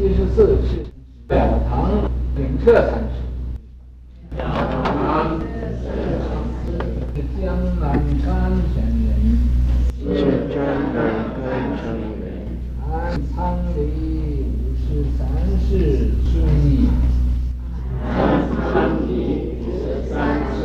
七十四世，了堂顶彻禅师。了堂是江南甘泉人，是江南甘泉人。安昌黎五十三世孙尼，安昌黎五十三世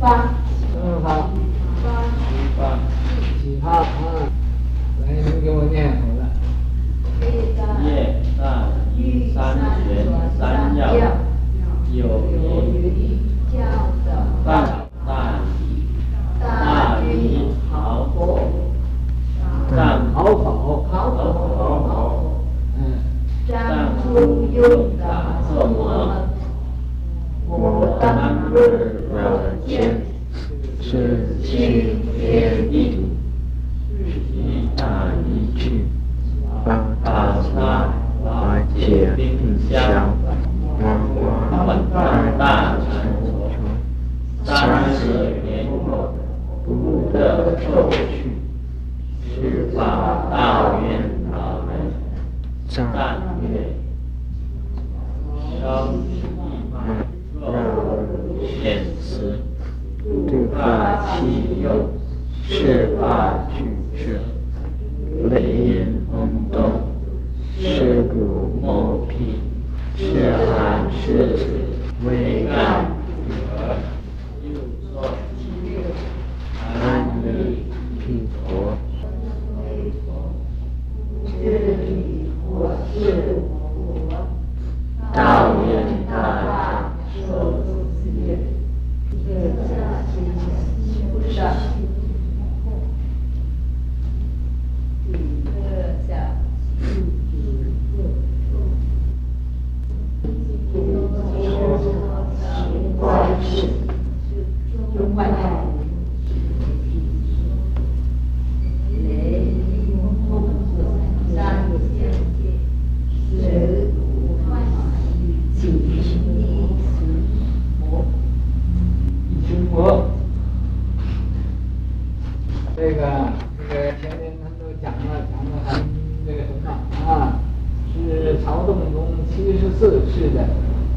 八。嗯好。八。几号啊？来，你给我念好了。业大依三权三要，有余大大礼，大礼好否？丈好否？好否？嗯。丈夫用大作么？得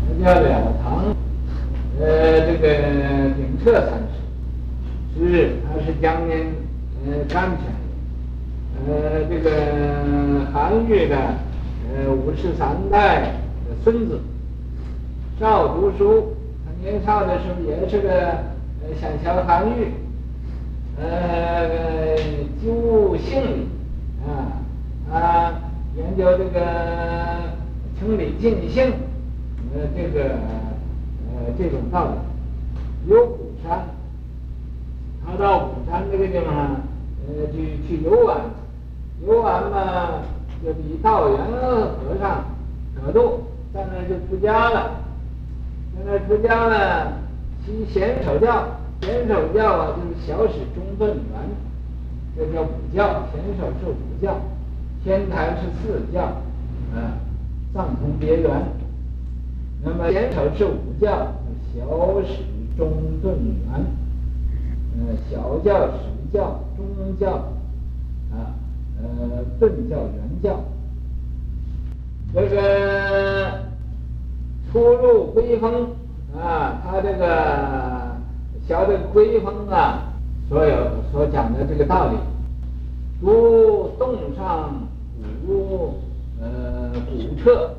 他叫了堂，呃，这个顶彻禅师，是他是江宁呃甘泉，呃这个韩愈的呃五十三代的孙子，少读书。他年少的时候也是个呃想学韩愈，呃究性理啊啊研究这个清理净性，这个呃这种道理。有鼓山，他到鼓山这个地方呢呃去去游玩，游玩嘛就离道元和尚得度，在那就出家了。在那出家呢，习贤守教，贤守教啊，就是小始中顿圆，这叫五教。贤守是五教，天台是四教，啊，藏通别圆。那么贤守是五教，小史中顿圆，呃，小教、史教、中教，啊，呃，顿教、圆教，这个。出入归风啊，他这个小的归风啊，所有所讲的这个道理，如洞上古呃古彻，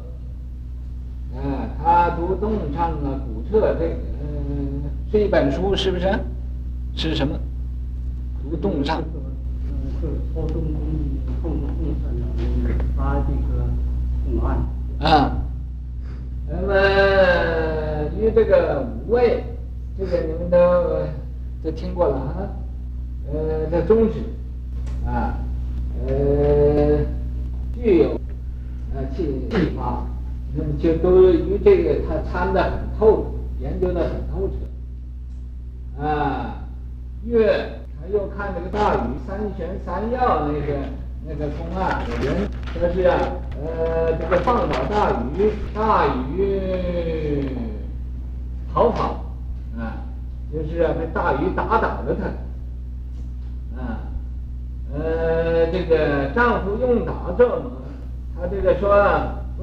他读洞上的古册，这嗯、是一本书，是不是？是什么？读洞上。嗯，是曹洞宗洞洞上发这个公案。啊，那么与这个五位，这个你们都都听过了啊。呃，的宗旨啊，呃，具有呃启启发，那么就都与这个他参得很透，研究得很透彻。啊，月他又看这个大禹三玄三要那个那个公案，有人说是啊，呃，这个放倒大禹，大禹逃跑，啊，就是啊被大禹打倒了他。啊，呃，这个丈夫用打咒，他这个说，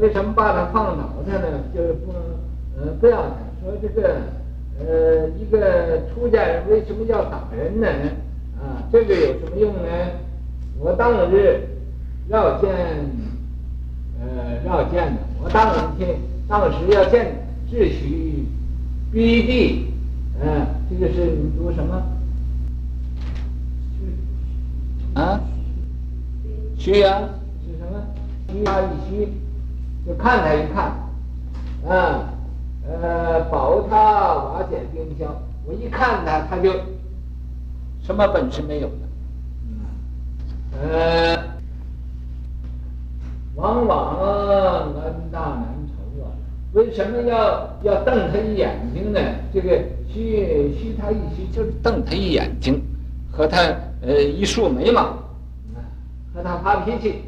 为什么把他放脑袋呢？就是不能，呃，不要他说这个，呃，一个出家人为什么要打人呢？啊，这个有什么用呢？我当日要见，呃，要见的，我当天当时要见，秩序逼地，嗯、呃，这个是你读什么？啊，虚呀、啊，是什么？虚啊一虚，就看他一看，啊，呃，保他瓦解冰消。我一看他，他就什么本事没有了。呃，往往恩大难酬啊。为什么要要瞪他一眼睛呢？这个虚虚他一虚，就是瞪他一眼睛，和他。呃，一竖眉毛，啊，和他发脾气，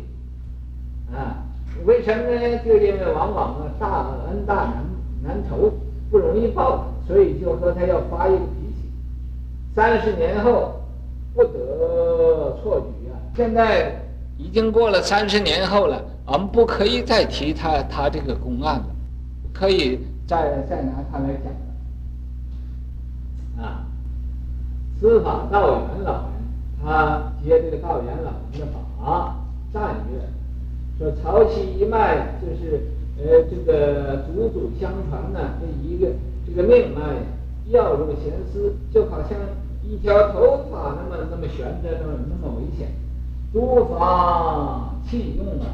啊，为什么呢？就因为往往啊，大恩大难难酬，不容易报，所以就和他要发一个脾气。三十年后不得错举啊！现在已经过了三十年后了，我们不可以再提他他这个公案了，可以再再拿他来讲了。啊，司法道元老人。他接这个道元老人的法，赞曰：“说曹溪一脉就是呃这个祖祖相传呢，这一个这个命脉要入弦丝，就好像一条头发那么那么悬着，那么那么危险。诸法器用啊，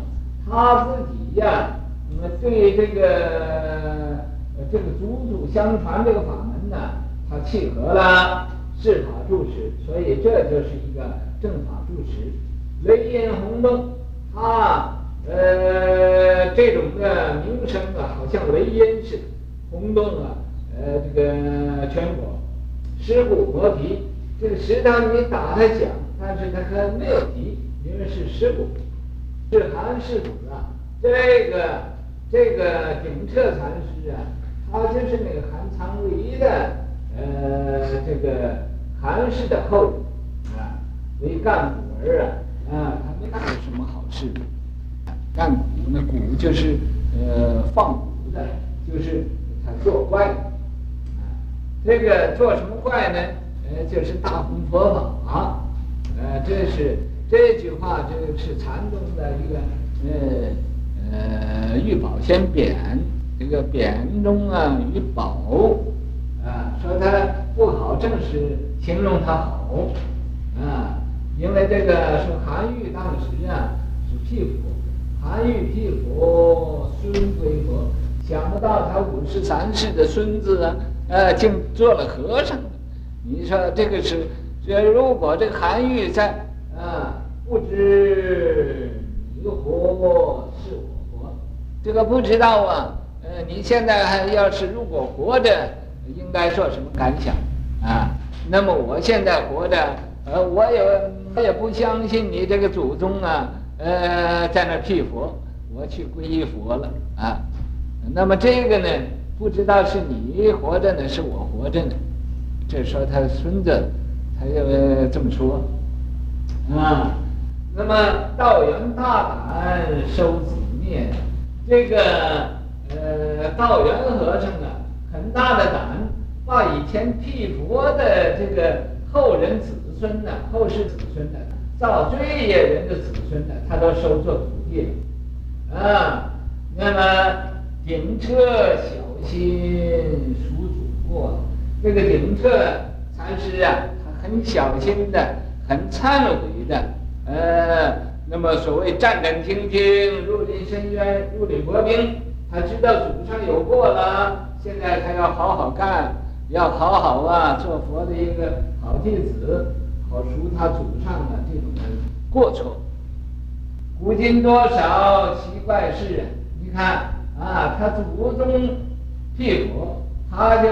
他自己呀，那么对这个这个祖祖相传这个法门呢，他契合了。”是法住持，所以这就是一个正法住持。雷音轰动，他呃这种的名声啊，好像雷音似的，轰动啊，呃这个全国，尸骨磨皮，这个石头你打他响，但是他可没有皮，因为是尸骨，是韩世祖啊。这个这个顶彻禅师啊，他就是那个韩昌黎的呃这个。韩氏的后人啊，为干蛊儿啊，啊，他没干过什么好事。干蛊那蛊就是呃放蛊的，就是他作怪。啊，这个做什么怪呢？呃，就是大弘佛法。呃，这是这句话，这是禅宗的一个呃呃玉宝先匾，这个匾中啊玉宝。啊，说他不好，正是形容他好，啊，因为这个说韩愈当时啊是屁股，韩愈辟佛，孙归佛，想不到他五十三世的孙子啊，呃，竟做了和尚。你说这个是，这如果这个韩愈在啊，不知你活是我活，这个不知道啊，呃，你现在还要是如果活着。应该做什么感想啊？那么我现在活着，呃，我也我也不相信你这个祖宗啊，呃，在那儿辟佛，我去皈依佛了啊。那么这个呢，不知道是你活着呢，是我活着呢？这说他孙子，他就这么说啊。那么道元大胆收子念，这个呃道元和尚啊，很大的胆。把以前辟佛的这个后人子孙呢，后世子孙的，造罪业人的子孙呢，他都收做徒弟了，啊，那么顶彻小心赎祖过，这个顶彻禅师啊，他很小心的，很忏悔的，呃，那么所谓战战兢兢，入林深渊，如履薄冰，他知道祖上有过了，现在他要好好干。要好好啊，做佛的一个好弟子，好赎他祖上的这种的过错。古今多少奇怪事啊！你看啊，他祖宗辟佛，他就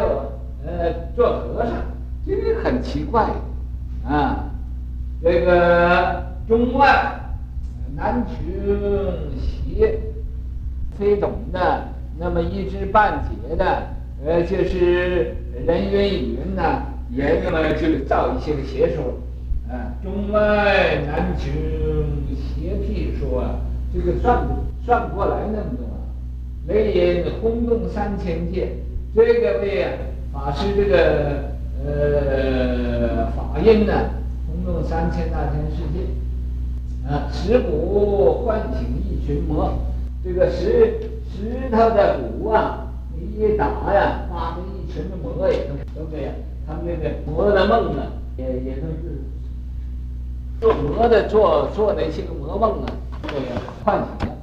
呃做和尚，这个很奇怪啊。这个中外难穷邪，非懂的，那么一知半解的。呃，就是人云亦云呐，也那么就造一些个邪说，啊，中外难求邪辟说啊，这个算不算不过来那么多啊，雷音轰动三千界，这个为啊法师这个呃法音呢，轰动三千大千世界，啊，石鼓唤醒一群魔，这个石石头的鼓啊。你一打呀，发出一群的魔也都都这样，他们那个佛的梦啊，也也都是做魔的做做那些个魔梦啊，这个唤醒的。